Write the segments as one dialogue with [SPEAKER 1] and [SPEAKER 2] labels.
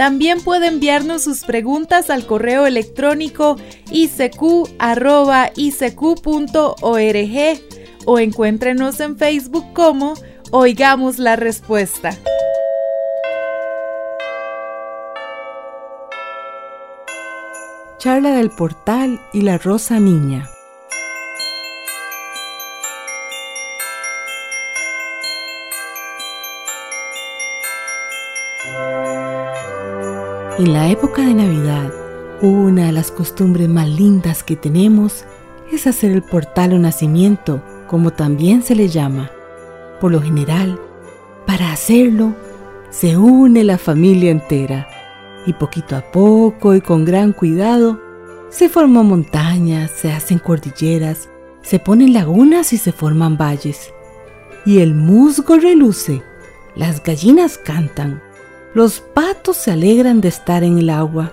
[SPEAKER 1] También puede enviarnos sus preguntas al correo electrónico icq.org o encuéntrenos en Facebook como Oigamos la Respuesta.
[SPEAKER 2] Charla del Portal y la Rosa Niña. En la época de Navidad, una de las costumbres más lindas que tenemos es hacer el portal o nacimiento, como también se le llama. Por lo general, para hacerlo, se une la familia entera y poquito a poco y con gran cuidado se forman montañas, se hacen cordilleras, se ponen lagunas y se forman valles. Y el musgo reluce, las gallinas cantan, los patos se alegran de estar en el agua.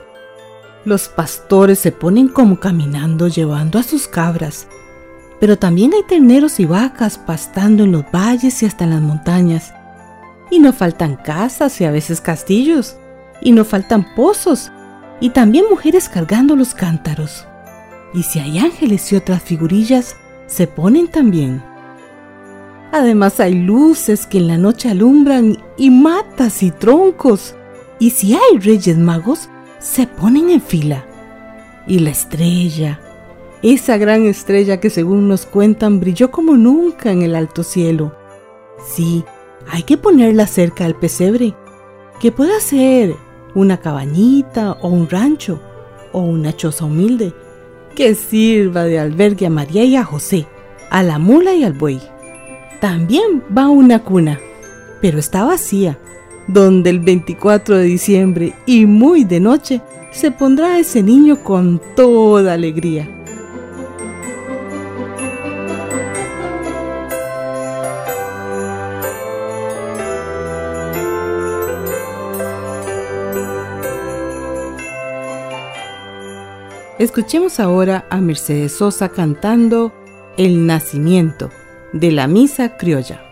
[SPEAKER 2] Los pastores se ponen como caminando llevando a sus cabras. Pero también hay terneros y vacas pastando en los valles y hasta en las montañas. Y no faltan casas y a veces castillos. Y no faltan pozos. Y también mujeres cargando los cántaros. Y si hay ángeles y otras figurillas, se ponen también. Además hay luces que en la noche alumbran y matas y troncos. Y si hay reyes magos, se ponen en fila. Y la estrella, esa gran estrella que según nos cuentan brilló como nunca en el alto cielo. Sí, hay que ponerla cerca al pesebre, que pueda ser una cabañita o un rancho o una choza humilde, que sirva de albergue a María y a José, a la mula y al buey. También va una cuna, pero está vacía, donde el 24 de diciembre y muy de noche se pondrá ese niño con toda alegría. Escuchemos ahora a Mercedes Sosa cantando El Nacimiento de la Misa Criolla.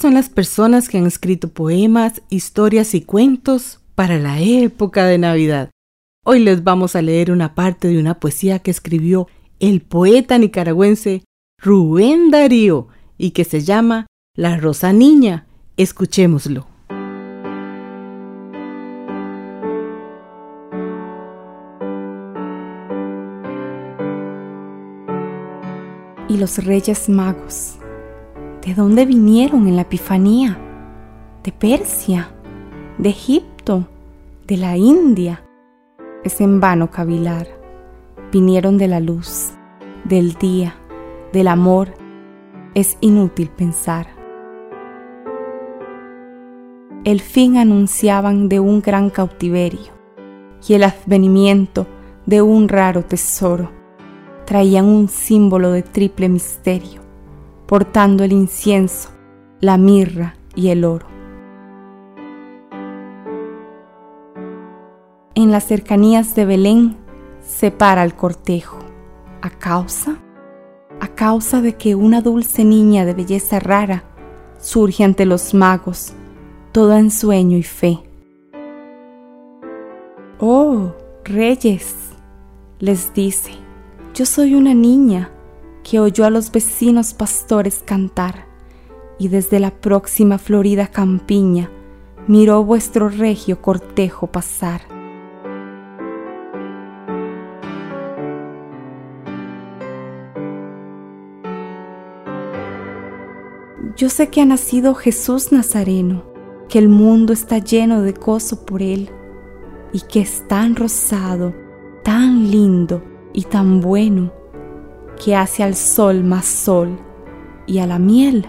[SPEAKER 2] Son las personas que han escrito poemas, historias y cuentos para la época de Navidad. Hoy les vamos a leer una parte de una poesía que escribió el poeta nicaragüense Rubén Darío y que se llama La Rosa Niña. Escuchémoslo.
[SPEAKER 3] Y los Reyes Magos ¿De dónde vinieron en la Epifanía? ¿De Persia? ¿De Egipto? ¿De la India? Es en vano cavilar. Vinieron de la luz, del día, del amor. Es inútil pensar. El fin anunciaban de un gran cautiverio y el advenimiento de un raro tesoro. Traían un símbolo de triple misterio portando el incienso, la mirra y el oro. En las cercanías de Belén se para el cortejo. ¿A causa? A causa de que una dulce niña de belleza rara surge ante los magos, toda en sueño y fe. Oh, reyes, les dice, yo soy una niña que oyó a los vecinos pastores cantar, y desde la próxima florida campiña miró vuestro regio cortejo pasar. Yo sé que ha nacido Jesús Nazareno, que el mundo está lleno de gozo por él, y que es tan rosado, tan lindo y tan bueno, que hace al sol más sol y a la miel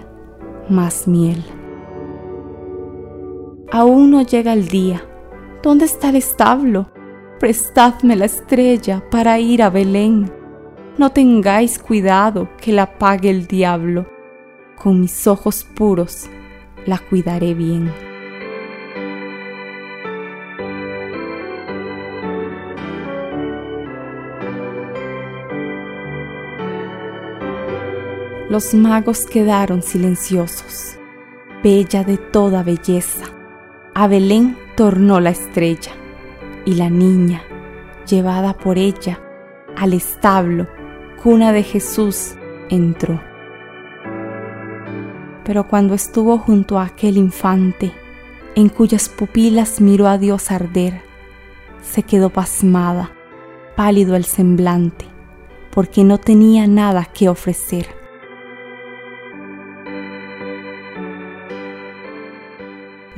[SPEAKER 3] más miel. Aún no llega el día. ¿Dónde está el establo? Prestadme la estrella para ir a Belén. No tengáis cuidado que la pague el diablo. Con mis ojos puros la cuidaré bien. Los magos quedaron silenciosos. Bella de toda belleza, a Belén tornó la estrella, y la niña, llevada por ella al establo, cuna de Jesús, entró. Pero cuando estuvo junto a aquel infante, en cuyas pupilas miró a Dios arder, se quedó pasmada, pálido el semblante, porque no tenía nada que ofrecer.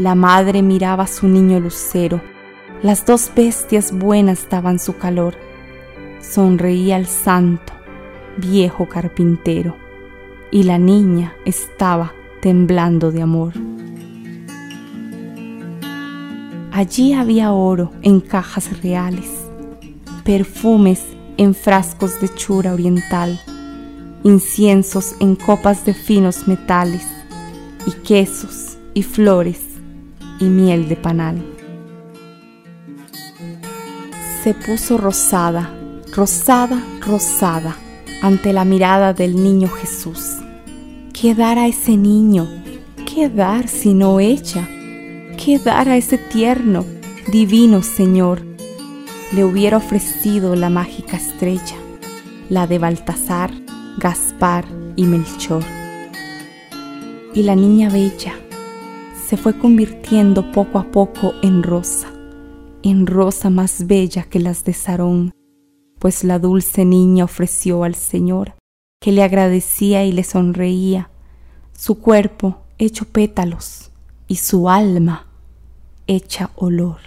[SPEAKER 3] La madre miraba a su niño lucero. Las dos bestias buenas daban su calor. Sonreía el santo, viejo carpintero. y la niña estaba temblando de amor. Allí había oro en cajas reales, perfumes en frascos de chura oriental, inciensos en copas de finos metales, y quesos y flores y miel de panal. Se puso rosada, rosada, rosada ante la mirada del niño Jesús. ¿Qué dar a ese niño? ¿Qué dar sino ella? ¿Qué dar a ese tierno, divino Señor? Le hubiera ofrecido la mágica estrella, la de Baltasar, Gaspar y Melchor. Y la niña bella se fue convirtiendo poco a poco en rosa, en rosa más bella que las de Sarón, pues la dulce niña ofreció al Señor, que le agradecía y le sonreía, su cuerpo hecho pétalos y su alma hecha olor.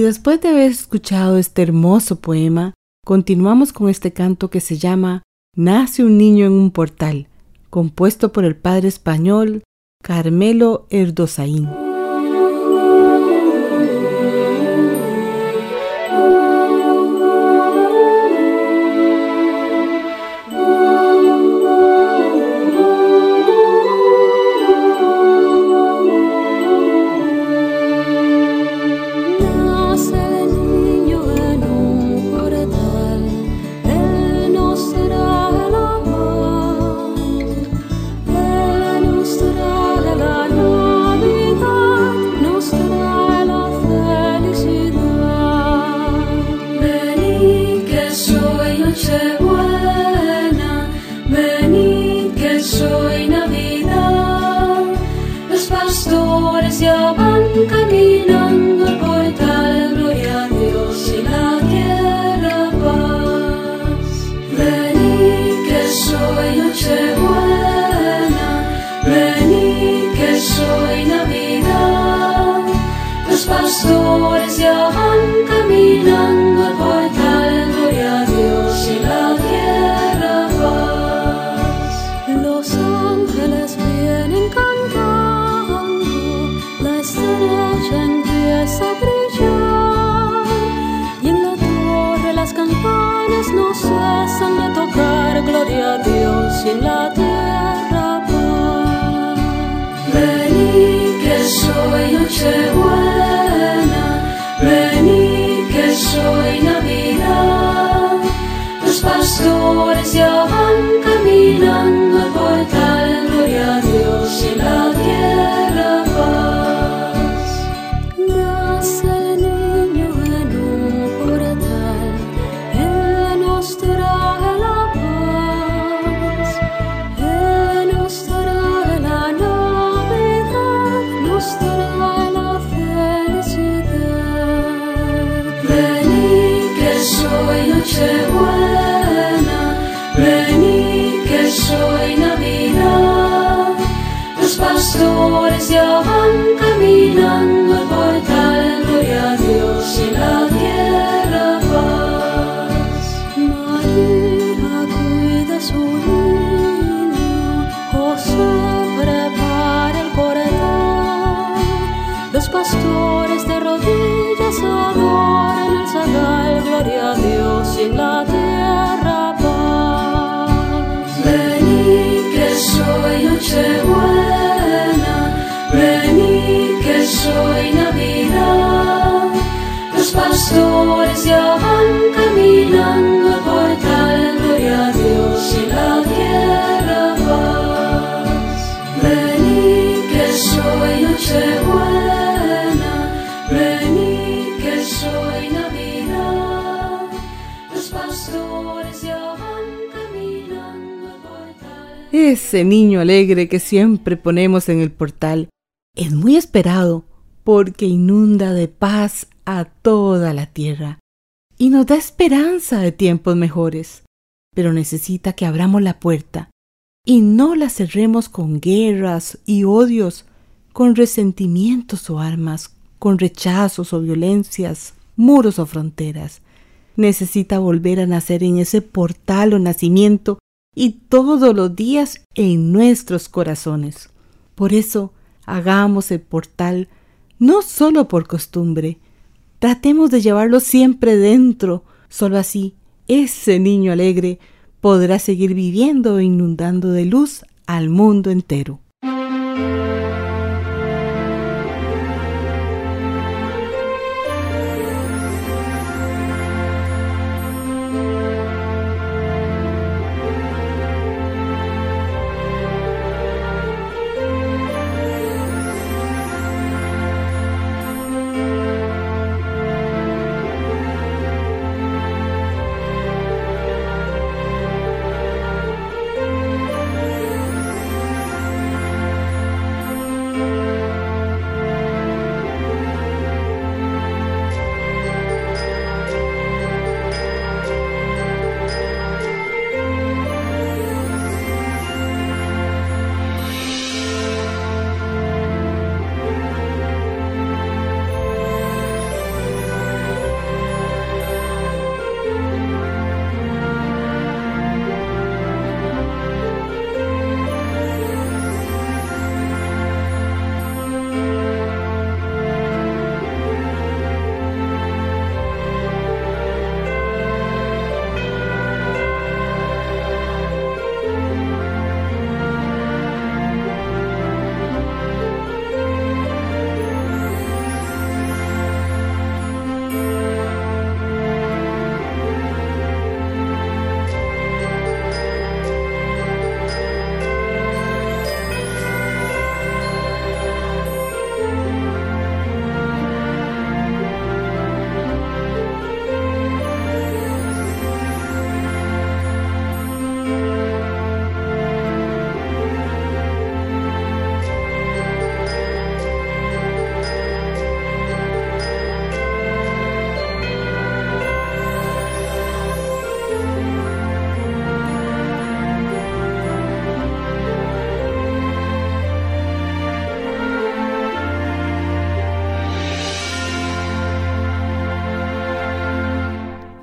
[SPEAKER 4] Y después de haber escuchado este hermoso poema, continuamos con este canto que se llama Nace un niño en un portal, compuesto por el padre español Carmelo Erdosaín. pastores ya van caminando al portal, gloria a Dios y la tierra paz.
[SPEAKER 5] Los ángeles vienen cantando, la estrella empieza a brillar y en la torre las campanas no cesan de tocar, gloria a Dios y en la tierra paz.
[SPEAKER 4] Vení que soy noche Los
[SPEAKER 2] Ese niño alegre que siempre ponemos en el portal es muy esperado porque inunda de paz a toda la tierra y nos da esperanza de tiempos mejores. Pero necesita que abramos la puerta y no la cerremos con guerras y odios, con resentimientos o armas, con rechazos o violencias, muros o fronteras. Necesita volver a nacer en ese portal o nacimiento y todos los días en nuestros corazones. Por eso, hagamos el portal no solo por costumbre, tratemos de llevarlo siempre dentro, solo así ese niño alegre podrá seguir viviendo e inundando de luz al mundo entero.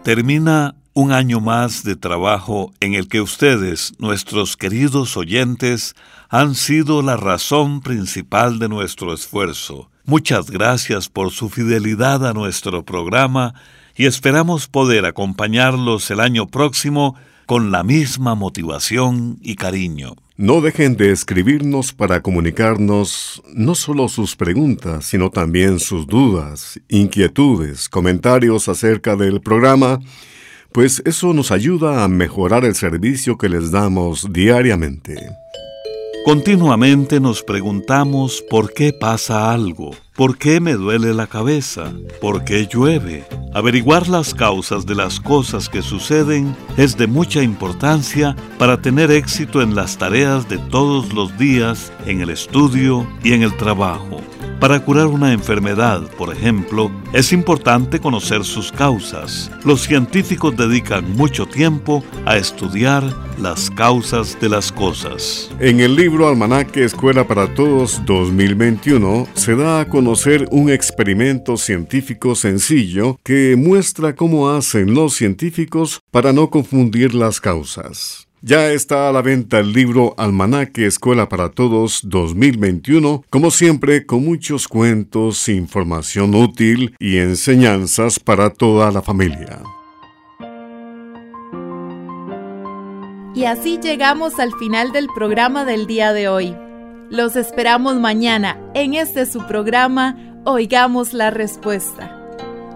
[SPEAKER 6] Termina un año más de trabajo en el que ustedes, nuestros queridos oyentes, han sido la razón principal de nuestro esfuerzo. Muchas gracias por su fidelidad a nuestro programa y esperamos poder acompañarlos el año próximo con la misma motivación y cariño.
[SPEAKER 7] No dejen de escribirnos para comunicarnos no solo sus preguntas, sino también sus dudas, inquietudes, comentarios acerca del programa, pues eso nos ayuda a mejorar el servicio que les damos diariamente.
[SPEAKER 6] Continuamente nos preguntamos por qué pasa algo, por qué me duele la cabeza, por qué llueve. Averiguar las causas de las cosas que suceden es de mucha importancia para tener éxito en las tareas de todos los días, en el estudio y en el trabajo. Para curar una enfermedad, por ejemplo, es importante conocer sus causas. Los científicos dedican mucho tiempo a estudiar las causas de las cosas.
[SPEAKER 7] En el libro Almanaque Escuela para Todos 2021 se da a conocer un experimento científico sencillo que muestra cómo hacen los científicos para no confundir las causas. Ya está a la venta el libro Almanaque Escuela para Todos 2021, como siempre con muchos cuentos, información útil y enseñanzas para toda la familia.
[SPEAKER 1] Y así llegamos al final del programa del día de hoy. Los esperamos mañana en este su programa Oigamos la Respuesta.